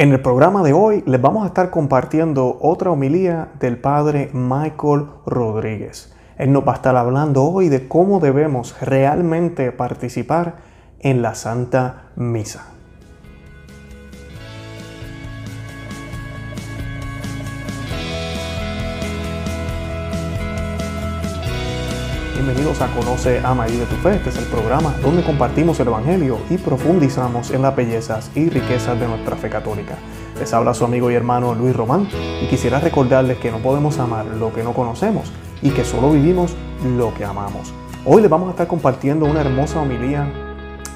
En el programa de hoy les vamos a estar compartiendo otra homilía del padre Michael Rodríguez. Él nos va a estar hablando hoy de cómo debemos realmente participar en la Santa Misa. Bienvenidos a Conoce, Ama y de tu Fe. Este es el programa donde compartimos el Evangelio y profundizamos en las bellezas y riquezas de nuestra fe católica. Les habla su amigo y hermano Luis Román y quisiera recordarles que no podemos amar lo que no conocemos y que solo vivimos lo que amamos. Hoy les vamos a estar compartiendo una hermosa homilía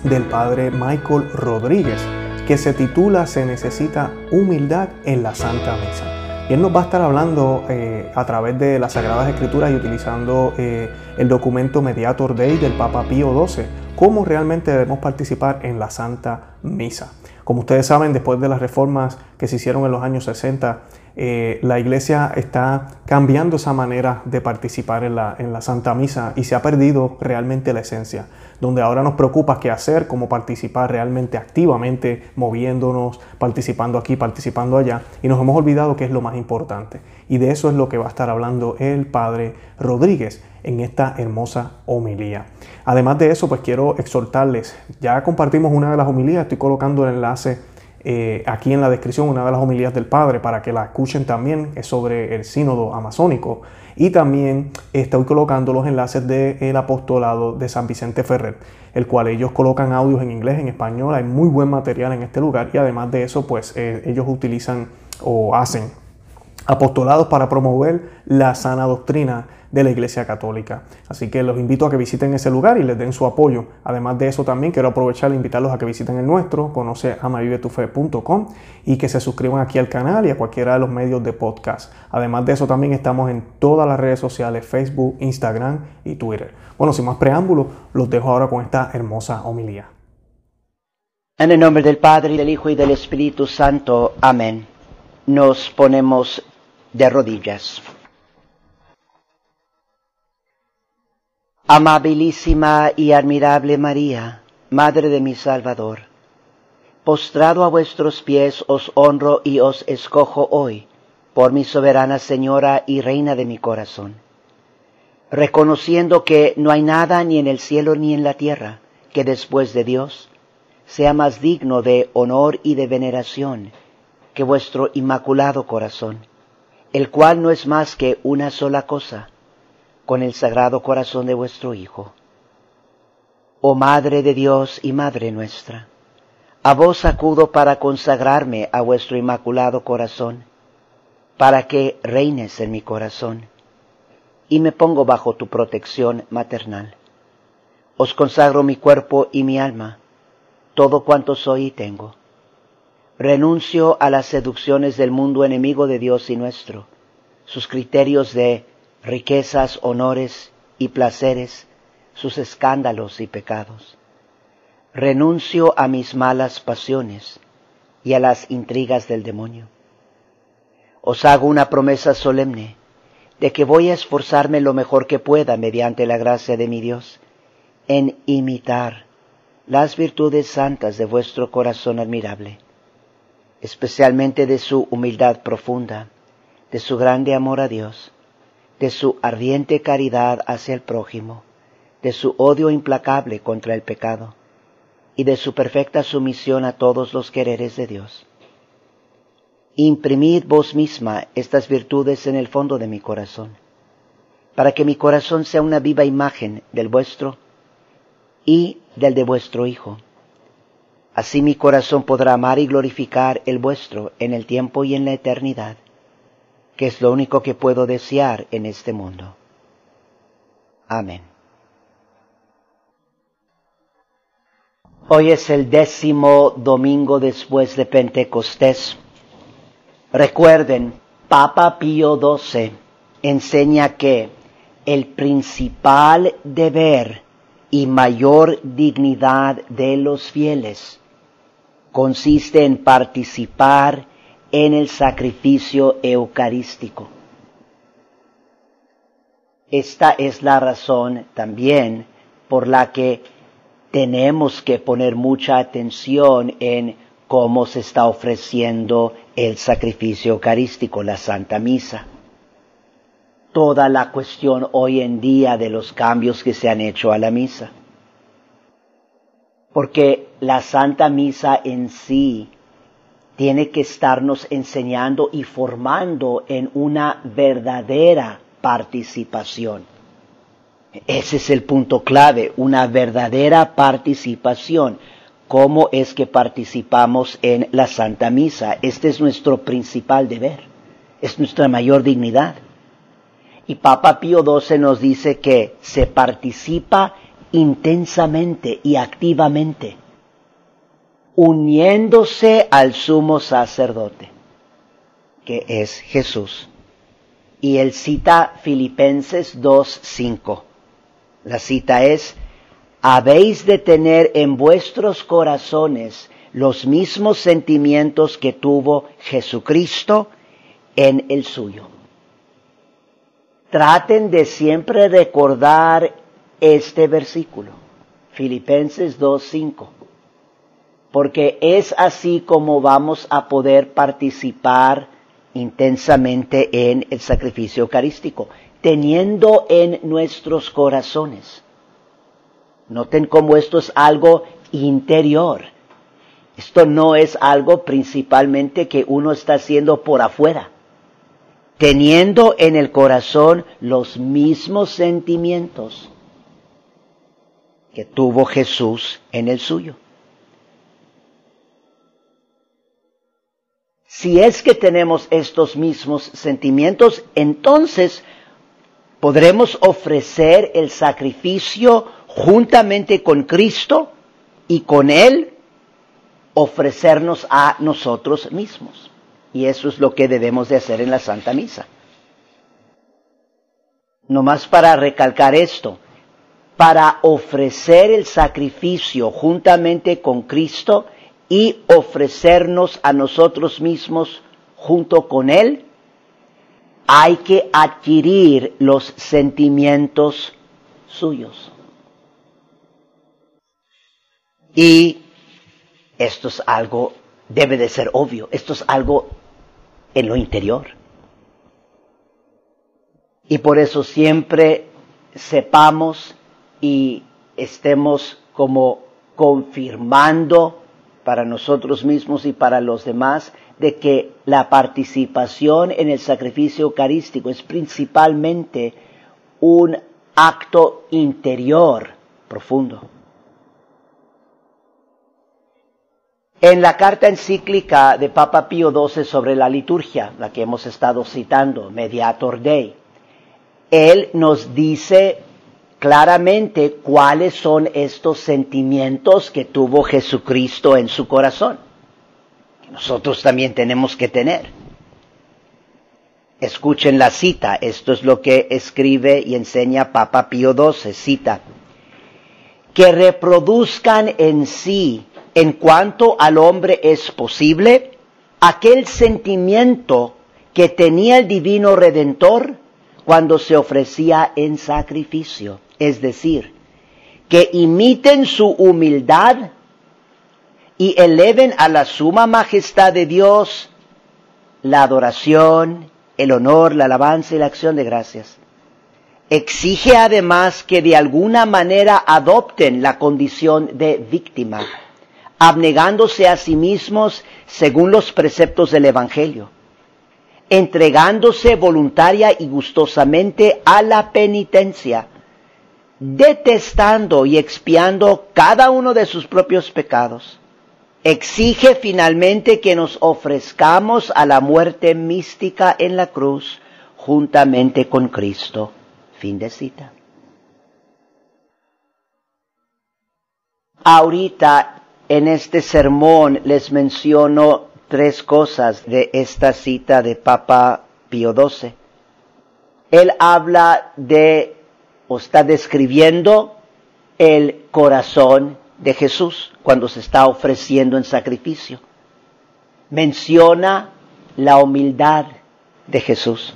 del padre Michael Rodríguez que se titula Se necesita humildad en la Santa Misa. Y él nos va a estar hablando eh, a través de las Sagradas Escrituras y utilizando eh, el documento Mediator Dei del Papa Pío XII, cómo realmente debemos participar en la Santa Misa. Como ustedes saben, después de las reformas que se hicieron en los años 60, eh, la iglesia está cambiando esa manera de participar en la, en la Santa Misa y se ha perdido realmente la esencia donde ahora nos preocupa qué hacer, cómo participar realmente activamente, moviéndonos, participando aquí, participando allá, y nos hemos olvidado que es lo más importante. Y de eso es lo que va a estar hablando el Padre Rodríguez en esta hermosa homilía. Además de eso, pues quiero exhortarles, ya compartimos una de las homilías, estoy colocando el enlace eh, aquí en la descripción, una de las homilías del Padre, para que la escuchen también, es sobre el sínodo amazónico. Y también estoy colocando los enlaces del apostolado de San Vicente Ferrer, el cual ellos colocan audios en inglés, en español, hay muy buen material en este lugar y además de eso, pues eh, ellos utilizan o hacen apostolados para promover la sana doctrina de la Iglesia Católica. Así que los invito a que visiten ese lugar y les den su apoyo. Además de eso también quiero aprovechar e invitarlos a que visiten el nuestro, conoce amavivetufe.com y que se suscriban aquí al canal y a cualquiera de los medios de podcast. Además de eso también estamos en todas las redes sociales, Facebook, Instagram y Twitter. Bueno, sin más preámbulos, los dejo ahora con esta hermosa homilía. En el nombre del Padre, y del Hijo y del Espíritu Santo. Amén. Nos ponemos de rodillas. Amabilísima y admirable María, Madre de mi Salvador, postrado a vuestros pies os honro y os escojo hoy, por mi soberana Señora y Reina de mi corazón, reconociendo que no hay nada ni en el cielo ni en la tierra que después de Dios sea más digno de honor y de veneración que vuestro inmaculado corazón, el cual no es más que una sola cosa, con el sagrado corazón de vuestro Hijo. Oh Madre de Dios y Madre nuestra, a vos acudo para consagrarme a vuestro inmaculado corazón, para que reines en mi corazón, y me pongo bajo tu protección maternal. Os consagro mi cuerpo y mi alma, todo cuanto soy y tengo. Renuncio a las seducciones del mundo enemigo de Dios y nuestro, sus criterios de riquezas, honores y placeres, sus escándalos y pecados. Renuncio a mis malas pasiones y a las intrigas del demonio. Os hago una promesa solemne de que voy a esforzarme lo mejor que pueda mediante la gracia de mi Dios en imitar las virtudes santas de vuestro corazón admirable, especialmente de su humildad profunda, de su grande amor a Dios, de su ardiente caridad hacia el prójimo, de su odio implacable contra el pecado y de su perfecta sumisión a todos los quereres de Dios. Imprimid vos misma estas virtudes en el fondo de mi corazón, para que mi corazón sea una viva imagen del vuestro y del de vuestro Hijo. Así mi corazón podrá amar y glorificar el vuestro en el tiempo y en la eternidad que es lo único que puedo desear en este mundo. Amén. Hoy es el décimo domingo después de Pentecostés. Recuerden, Papa Pío XII enseña que el principal deber y mayor dignidad de los fieles consiste en participar en el sacrificio eucarístico. Esta es la razón también por la que tenemos que poner mucha atención en cómo se está ofreciendo el sacrificio eucarístico, la Santa Misa. Toda la cuestión hoy en día de los cambios que se han hecho a la misa. Porque la Santa Misa en sí tiene que estarnos enseñando y formando en una verdadera participación. Ese es el punto clave, una verdadera participación. ¿Cómo es que participamos en la Santa Misa? Este es nuestro principal deber, es nuestra mayor dignidad. Y Papa Pío XII nos dice que se participa intensamente y activamente, uniéndose al sumo sacerdote, que es Jesús. Y él cita Filipenses 2.5. La cita es, habéis de tener en vuestros corazones los mismos sentimientos que tuvo Jesucristo en el suyo. Traten de siempre recordar este versículo, Filipenses 2.5, porque es así como vamos a poder participar intensamente en el sacrificio eucarístico teniendo en nuestros corazones. Noten cómo esto es algo interior. Esto no es algo principalmente que uno está haciendo por afuera. Teniendo en el corazón los mismos sentimientos que tuvo Jesús en el suyo. Si es que tenemos estos mismos sentimientos, entonces podremos ofrecer el sacrificio juntamente con Cristo y con Él ofrecernos a nosotros mismos. Y eso es lo que debemos de hacer en la Santa Misa. Nomás para recalcar esto, para ofrecer el sacrificio juntamente con Cristo y ofrecernos a nosotros mismos junto con Él, hay que adquirir los sentimientos suyos. Y esto es algo, debe de ser obvio, esto es algo en lo interior. Y por eso siempre sepamos y estemos como confirmando para nosotros mismos y para los demás de que la participación en el sacrificio eucarístico es principalmente un acto interior profundo. En la carta encíclica de Papa Pío XII sobre la liturgia, la que hemos estado citando, Mediator Dei, él nos dice claramente cuáles son estos sentimientos que tuvo Jesucristo en su corazón nosotros también tenemos que tener. Escuchen la cita, esto es lo que escribe y enseña Papa Pío XII, cita, que reproduzcan en sí, en cuanto al hombre es posible, aquel sentimiento que tenía el divino redentor cuando se ofrecía en sacrificio, es decir, que imiten su humildad y eleven a la suma majestad de Dios la adoración, el honor, la alabanza y la acción de gracias. Exige además que de alguna manera adopten la condición de víctima, abnegándose a sí mismos según los preceptos del Evangelio, entregándose voluntaria y gustosamente a la penitencia, detestando y expiando cada uno de sus propios pecados exige finalmente que nos ofrezcamos a la muerte mística en la cruz juntamente con Cristo. Fin de cita. Ahorita en este sermón les menciono tres cosas de esta cita de Papa Pío XII. Él habla de, o está describiendo el corazón de Jesús cuando se está ofreciendo en sacrificio. Menciona la humildad de Jesús.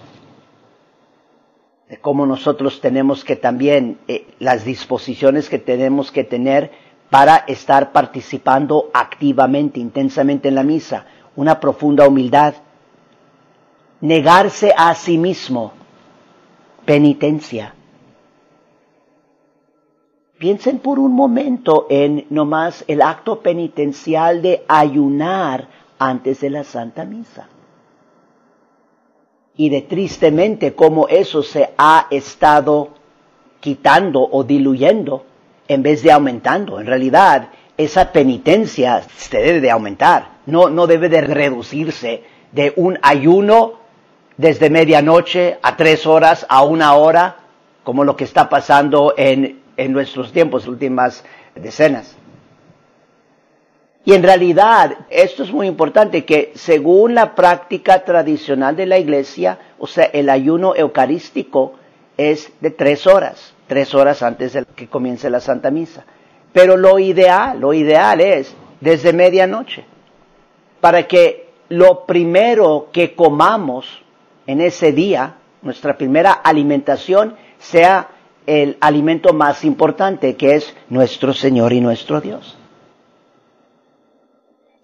De cómo nosotros tenemos que también, eh, las disposiciones que tenemos que tener para estar participando activamente, intensamente en la misa, una profunda humildad, negarse a sí mismo, penitencia. Piensen por un momento en nomás el acto penitencial de ayunar antes de la Santa Misa. Y de tristemente cómo eso se ha estado quitando o diluyendo en vez de aumentando. En realidad, esa penitencia se debe de aumentar, no, no debe de reducirse de un ayuno desde medianoche a tres horas a una hora, como lo que está pasando en, en nuestros tiempos, últimas decenas. Y en realidad, esto es muy importante, que según la práctica tradicional de la iglesia, o sea, el ayuno eucarístico es de tres horas tres horas antes de que comience la Santa Misa. Pero lo ideal, lo ideal es desde medianoche, para que lo primero que comamos en ese día, nuestra primera alimentación, sea el alimento más importante, que es nuestro Señor y nuestro Dios.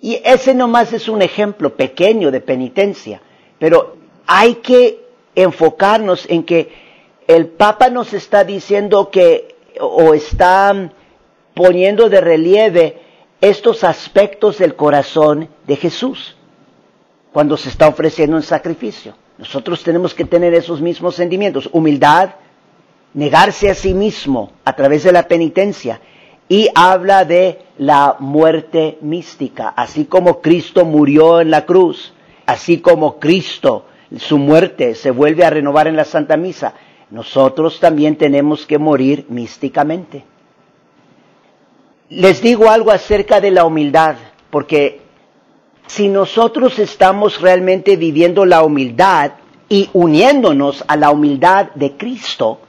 Y ese nomás es un ejemplo pequeño de penitencia, pero hay que enfocarnos en que el Papa nos está diciendo que, o está poniendo de relieve estos aspectos del corazón de Jesús cuando se está ofreciendo un sacrificio. Nosotros tenemos que tener esos mismos sentimientos, humildad, negarse a sí mismo a través de la penitencia y habla de la muerte mística, así como Cristo murió en la cruz, así como Cristo, su muerte se vuelve a renovar en la Santa Misa, nosotros también tenemos que morir místicamente. Les digo algo acerca de la humildad, porque si nosotros estamos realmente viviendo la humildad y uniéndonos a la humildad de Cristo,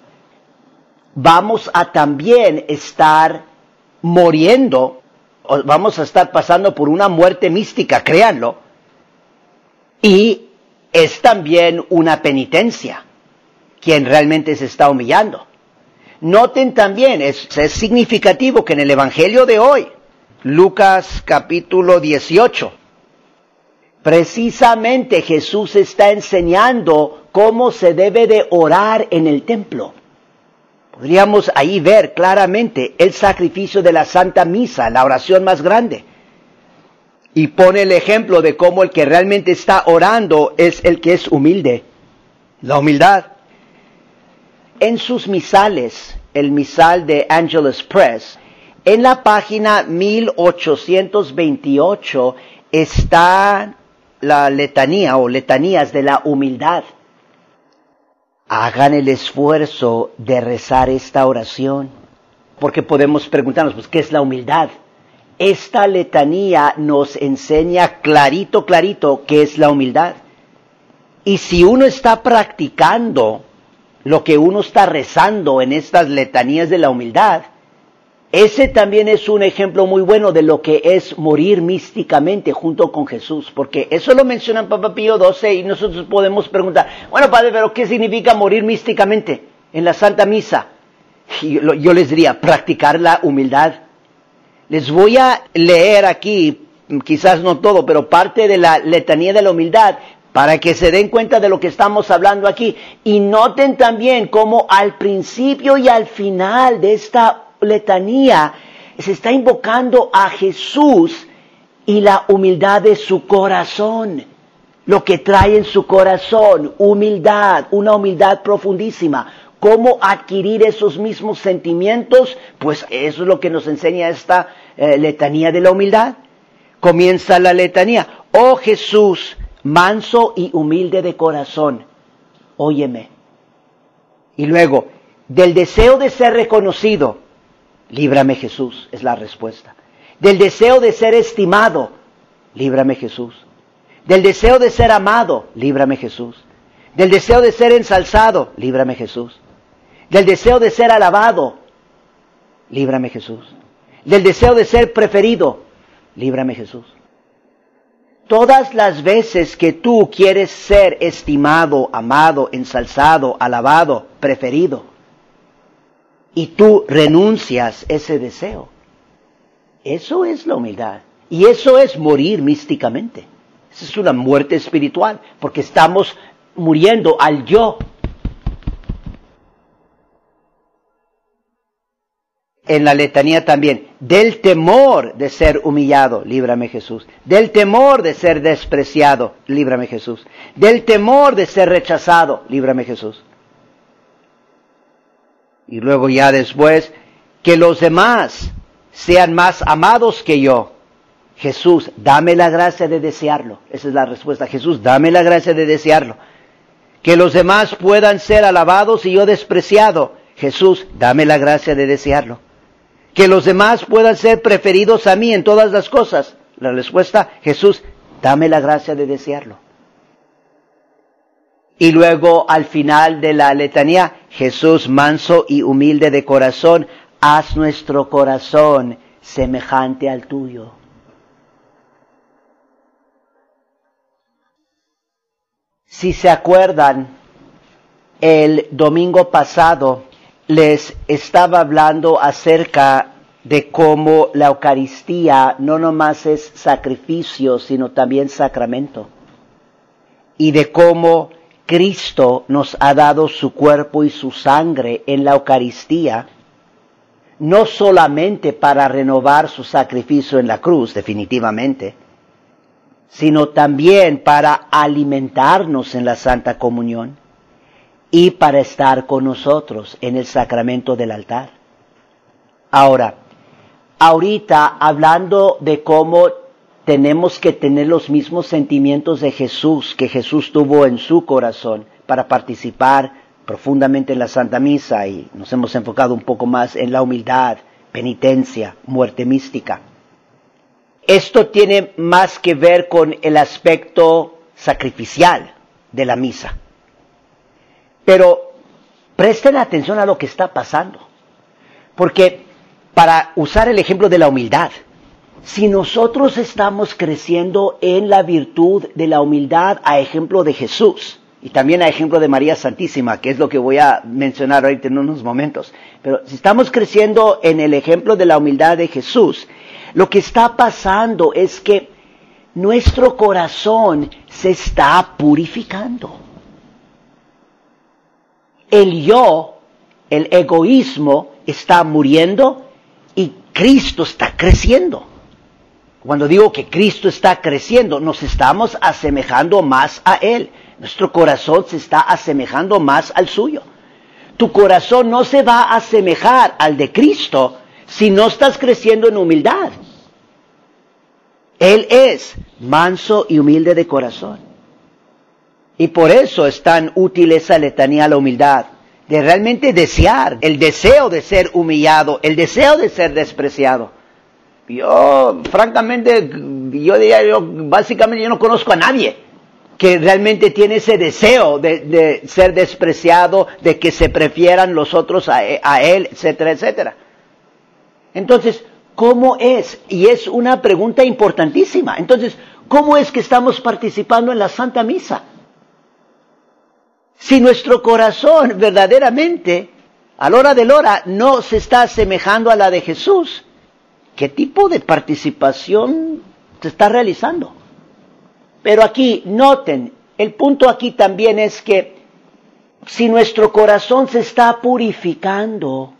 vamos a también estar muriendo, vamos a estar pasando por una muerte mística, créanlo, y es también una penitencia quien realmente se está humillando. Noten también, es, significativo que en el Evangelio de hoy, Lucas capítulo 18, precisamente Jesús está enseñando cómo se debe de orar en el templo. Podríamos ahí ver claramente el sacrificio de la Santa Misa, la oración más grande. Y pone el ejemplo de cómo el que realmente está orando es el que es humilde. La humildad en sus misales, el misal de Angelus Press, en la página 1828 está la letanía o letanías de la humildad. Hagan el esfuerzo de rezar esta oración, porque podemos preguntarnos, pues, ¿qué es la humildad? Esta letanía nos enseña clarito, clarito qué es la humildad. Y si uno está practicando lo que uno está rezando en estas letanías de la humildad, ese también es un ejemplo muy bueno de lo que es morir místicamente junto con Jesús, porque eso lo menciona en Papa Pío XII y nosotros podemos preguntar, bueno Padre, pero ¿qué significa morir místicamente en la Santa Misa? Y yo les diría, practicar la humildad. Les voy a leer aquí, quizás no todo, pero parte de la letanía de la humildad, para que se den cuenta de lo que estamos hablando aquí. Y noten también cómo al principio y al final de esta letanía se está invocando a Jesús y la humildad de su corazón. Lo que trae en su corazón, humildad, una humildad profundísima. ¿Cómo adquirir esos mismos sentimientos? Pues eso es lo que nos enseña esta eh, letanía de la humildad. Comienza la letanía. Oh Jesús, manso y humilde de corazón, óyeme. Y luego, del deseo de ser reconocido, líbrame Jesús, es la respuesta. Del deseo de ser estimado, líbrame Jesús. Del deseo de ser amado, líbrame Jesús. Del deseo de ser ensalzado, líbrame Jesús. Del deseo de ser alabado, líbrame Jesús. Del deseo de ser preferido, líbrame Jesús. Todas las veces que tú quieres ser estimado, amado, ensalzado, alabado, preferido, y tú renuncias ese deseo, Eso es la humildad. Y eso es morir místicamente. Esa es una muerte espiritual, porque estamos muriendo al yo. En la letanía también, del temor de ser humillado, líbrame Jesús. Del temor de ser despreciado, líbrame Jesús. Del temor de ser rechazado, líbrame Jesús. Y luego ya después, que los demás sean más amados que yo. Jesús, dame la gracia de desearlo. Esa es la respuesta. Jesús, dame la gracia de desearlo. Que los demás puedan ser alabados y yo despreciado. Jesús, dame la gracia de desearlo. Que los demás puedan ser preferidos a mí en todas las cosas. La respuesta, Jesús, dame la gracia de desearlo. Y luego al final de la letanía, Jesús manso y humilde de corazón, haz nuestro corazón semejante al tuyo. Si se acuerdan, el domingo pasado les estaba hablando acerca de cómo la Eucaristía no nomás es sacrificio, sino también sacramento. Y de cómo Cristo nos ha dado su cuerpo y su sangre en la Eucaristía, no solamente para renovar su sacrificio en la cruz, definitivamente, sino también para alimentarnos en la Santa Comunión y para estar con nosotros en el sacramento del altar. Ahora, ahorita hablando de cómo tenemos que tener los mismos sentimientos de Jesús que Jesús tuvo en su corazón para participar profundamente en la Santa Misa y nos hemos enfocado un poco más en la humildad, penitencia, muerte mística. Esto tiene más que ver con el aspecto sacrificial de la misa. Pero presten atención a lo que está pasando. Porque para usar el ejemplo de la humildad, si nosotros estamos creciendo en la virtud de la humildad a ejemplo de Jesús, y también a ejemplo de María Santísima, que es lo que voy a mencionar ahorita en unos momentos, pero si estamos creciendo en el ejemplo de la humildad de Jesús, lo que está pasando es que nuestro corazón se está purificando. El yo, el egoísmo, está muriendo y Cristo está creciendo. Cuando digo que Cristo está creciendo, nos estamos asemejando más a Él. Nuestro corazón se está asemejando más al suyo. Tu corazón no se va a asemejar al de Cristo si no estás creciendo en humildad. Él es manso y humilde de corazón. Y por eso es tan útil esa letanía a la humildad, de realmente desear, el deseo de ser humillado, el deseo de ser despreciado. Yo, francamente, yo diría, yo, básicamente yo no conozco a nadie que realmente tiene ese deseo de, ser despreciado, de que se prefieran los otros a, a él, etcétera, etcétera. Entonces, ¿cómo es? Y es una pregunta importantísima. Entonces, ¿cómo es que estamos participando en la Santa Misa? Si nuestro corazón verdaderamente, a la hora de la hora, no se está asemejando a la de Jesús, ¿Qué tipo de participación se está realizando? Pero aquí, noten, el punto aquí también es que si nuestro corazón se está purificando,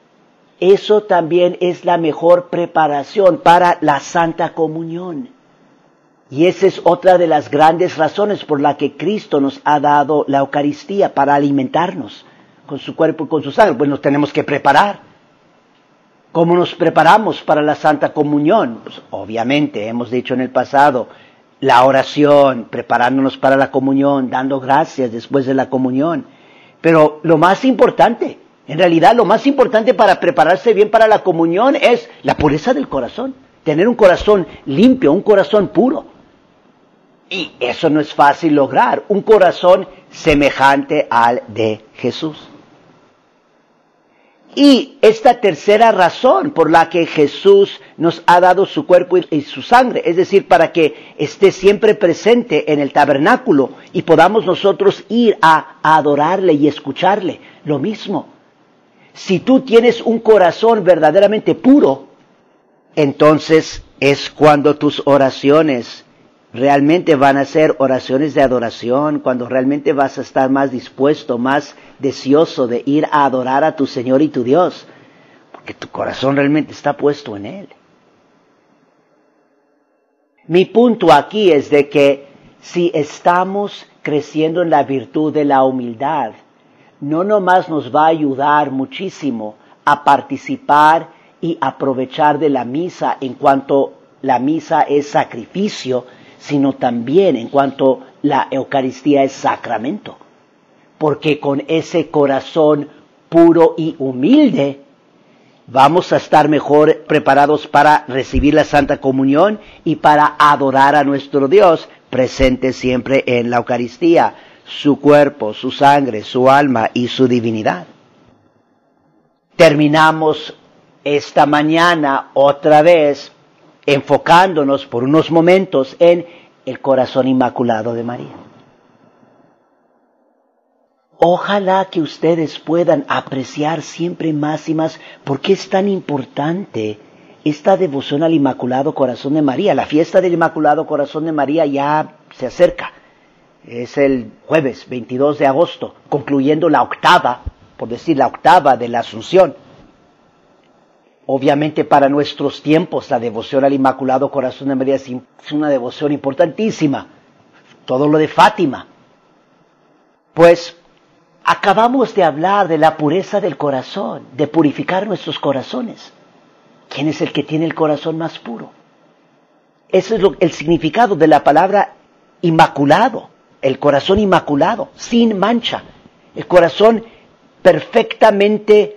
eso también es la mejor preparación para la Santa Comunión. Y esa es otra de las grandes razones por la que Cristo nos ha dado la Eucaristía para alimentarnos con su cuerpo y con su sangre. Pues nos tenemos que preparar. ¿Cómo nos preparamos para la Santa Comunión? Pues obviamente, hemos dicho en el pasado, la oración, preparándonos para la comunión, dando gracias después de la comunión. Pero lo más importante, en realidad lo más importante para prepararse bien para la comunión es la pureza del corazón, tener un corazón limpio, un corazón puro. Y eso no es fácil lograr, un corazón semejante al de Jesús. Y esta tercera razón por la que Jesús nos ha dado su cuerpo y su sangre, es decir, para que esté siempre presente en el tabernáculo y podamos nosotros ir a, adorarle y escucharle. Lo mismo, si tú tienes un corazón verdaderamente puro, entonces es cuando tus oraciones realmente van a ser oraciones de adoración, cuando realmente vas a estar más dispuesto, más deseoso de ir a adorar a tu Señor y tu Dios, porque tu corazón realmente está puesto en Él. Mi punto aquí es de que si estamos creciendo en la virtud de la humildad, no nomás nos va a ayudar muchísimo a participar y aprovechar de la misa en cuanto la misa es sacrificio, sino también en cuanto la Eucaristía es sacramento. Porque con ese corazón puro y humilde vamos a estar mejor preparados para recibir la Santa Comunión y para adorar a nuestro Dios presente siempre en la Eucaristía, su cuerpo, su sangre, su alma y su divinidad. Terminamos esta mañana otra vez enfocándonos por unos momentos en el corazón inmaculado de María. Ojalá que ustedes puedan apreciar siempre más y más por qué es tan importante esta devoción al Inmaculado Corazón de María. La fiesta del Inmaculado Corazón de María ya se acerca. Es el jueves 22 de agosto, concluyendo la octava, por decir la octava de la Asunción. Obviamente para nuestros tiempos la devoción al Inmaculado Corazón de María es una devoción importantísima. Todo lo de Fátima. Pues acabamos de hablar de la pureza del corazón, de purificar nuestros corazones. ¿Quién es el que tiene el corazón más puro? Ese es el significado de la palabra inmaculado, el corazón inmaculado, sin mancha, el corazón perfectamente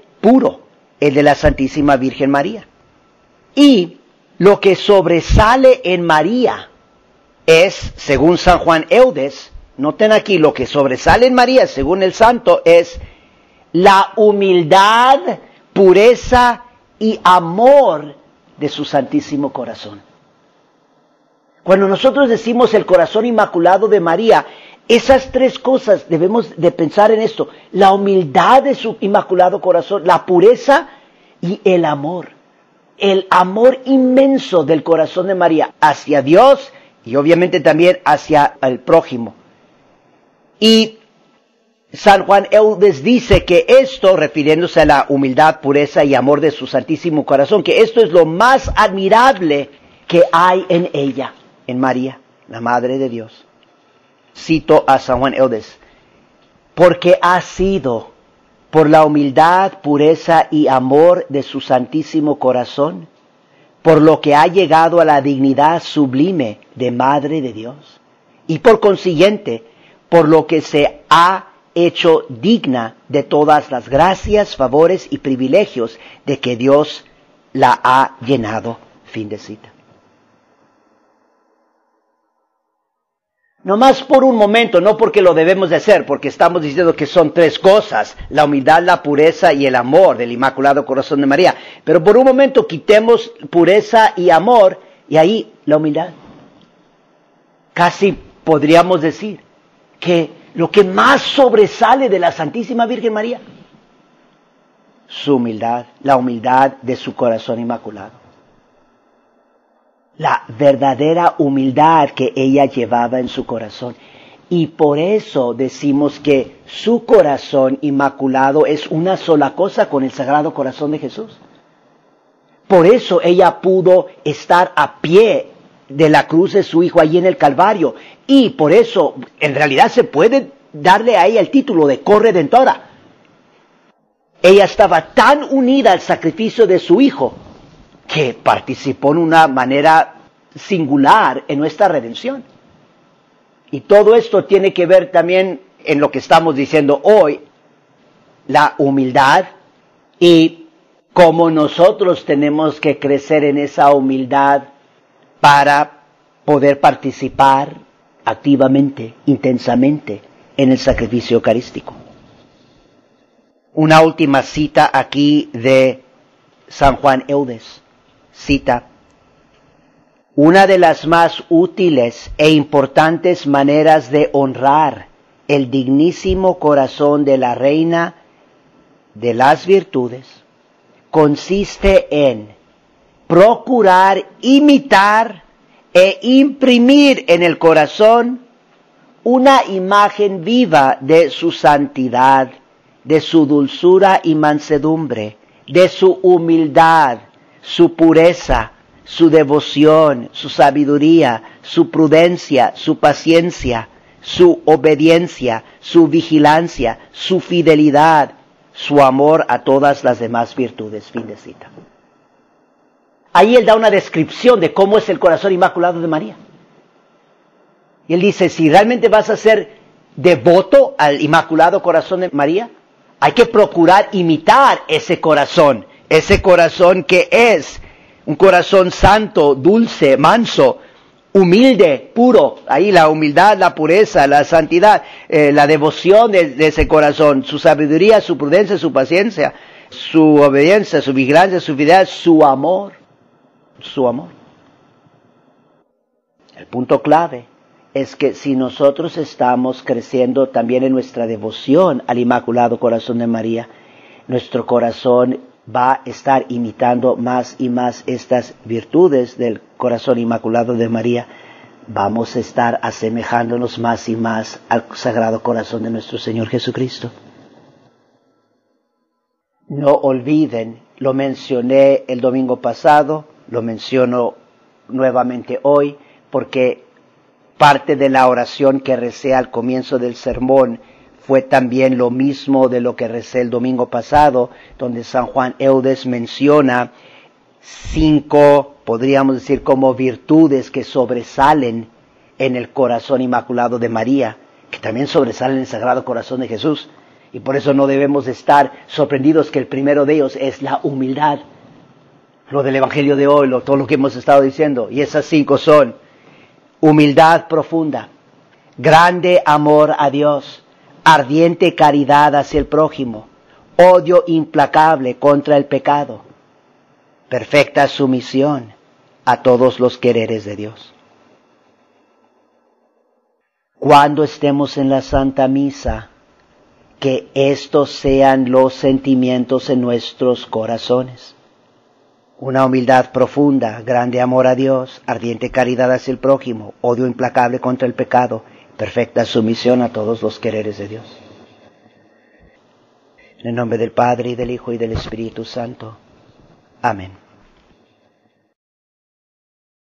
el de la Santísima Virgen María. Y lo que sobresale en María es, según San Juan Eudes, noten aquí, lo que sobresale en María, según el santo, es la humildad, pureza y amor de su Santísimo Corazón. Cuando nosotros decimos el corazón inmaculado de María, esas tres cosas debemos de pensar en esto. La humildad de su inmaculado corazón, la pureza y el amor. El amor inmenso del corazón de María hacia Dios y obviamente también hacia el prójimo. Y San Juan Eudes dice que esto, refiriéndose a la humildad, pureza y amor de su Santísimo Corazón, que esto es lo más admirable que hay en ella, en María, la Madre de Dios cito a San Juan Eudes, porque ha sido por la humildad, pureza y amor de su santísimo corazón, por lo que ha llegado a la dignidad sublime de Madre de Dios, y por consiguiente, por lo que se ha hecho digna de todas las gracias, favores y privilegios de que Dios la ha llenado. Fin de cita. No más por un momento, no porque lo debemos de hacer, porque estamos diciendo que son tres cosas, la humildad, la pureza y el amor del Inmaculado Corazón de María. Pero por un momento quitemos pureza y amor y ahí la humildad. Casi podríamos decir que lo que más sobresale de la Santísima Virgen María, su humildad, la humildad de su corazón inmaculado la verdadera humildad que ella llevaba en su corazón. Y por eso decimos que su corazón inmaculado es una sola cosa con el Sagrado Corazón de Jesús. Por eso ella pudo estar a pie de la cruz de su Hijo allí en el Calvario. Y por eso en realidad se puede darle a ella el título de corredentora. Ella estaba tan unida al sacrificio de su Hijo que participó en una manera singular en nuestra redención. Y todo esto tiene que ver también en lo que estamos diciendo hoy, la humildad y cómo nosotros tenemos que crecer en esa humildad para poder participar activamente, intensamente en el sacrificio eucarístico. Una última cita aquí de San Juan Eudes cita, una de las más útiles e importantes maneras de honrar el dignísimo corazón de la reina de las virtudes consiste en procurar imitar e imprimir en el corazón una imagen viva de su santidad, de su dulzura y mansedumbre, de su humildad, su pureza, su devoción, su sabiduría, su prudencia, su paciencia, su obediencia, su vigilancia, su fidelidad, su amor a todas las demás virtudes. Fin de cita. Ahí él da una descripción de cómo es el corazón inmaculado de María. Y él dice, si realmente vas a ser devoto al inmaculado corazón de María, hay que procurar imitar ese corazón, ese corazón que es un corazón santo, dulce, manso, humilde, puro. Ahí la humildad, la pureza, la santidad, eh, la devoción de, de, ese corazón, su sabiduría, su prudencia, su paciencia, su obediencia, su vigilancia, su fidelidad, su amor, su amor. El punto clave es que si nosotros estamos creciendo también en nuestra devoción al Inmaculado Corazón de María, nuestro corazón va a estar imitando más y más estas virtudes del corazón inmaculado de María, vamos a estar asemejándonos más y más al Sagrado Corazón de nuestro Señor Jesucristo. No olviden, lo mencioné el domingo pasado, lo menciono nuevamente hoy, porque parte de la oración que recé al comienzo del sermón fue también lo mismo de lo que recé el domingo pasado, donde San Juan Eudes menciona cinco, podríamos decir, como virtudes que sobresalen en el corazón inmaculado de María, que también sobresalen en el Sagrado Corazón de Jesús. Y por eso no debemos estar sorprendidos que el primero de ellos es la humildad. Lo del Evangelio de hoy, lo, todo lo que hemos estado diciendo. Y esas cinco son humildad profunda, grande amor a Dios, ardiente caridad hacia el prójimo, odio implacable contra el pecado, perfecta sumisión a todos los quereres de Dios. Cuando estemos en la Santa Misa, que estos sean los sentimientos en nuestros corazones. Una humildad profunda, grande amor a Dios, ardiente caridad hacia el prójimo, odio implacable contra el pecado, perfecta sumisión a todos los quereres de Dios. En el nombre del Padre y del Hijo y del Espíritu Santo. Amén.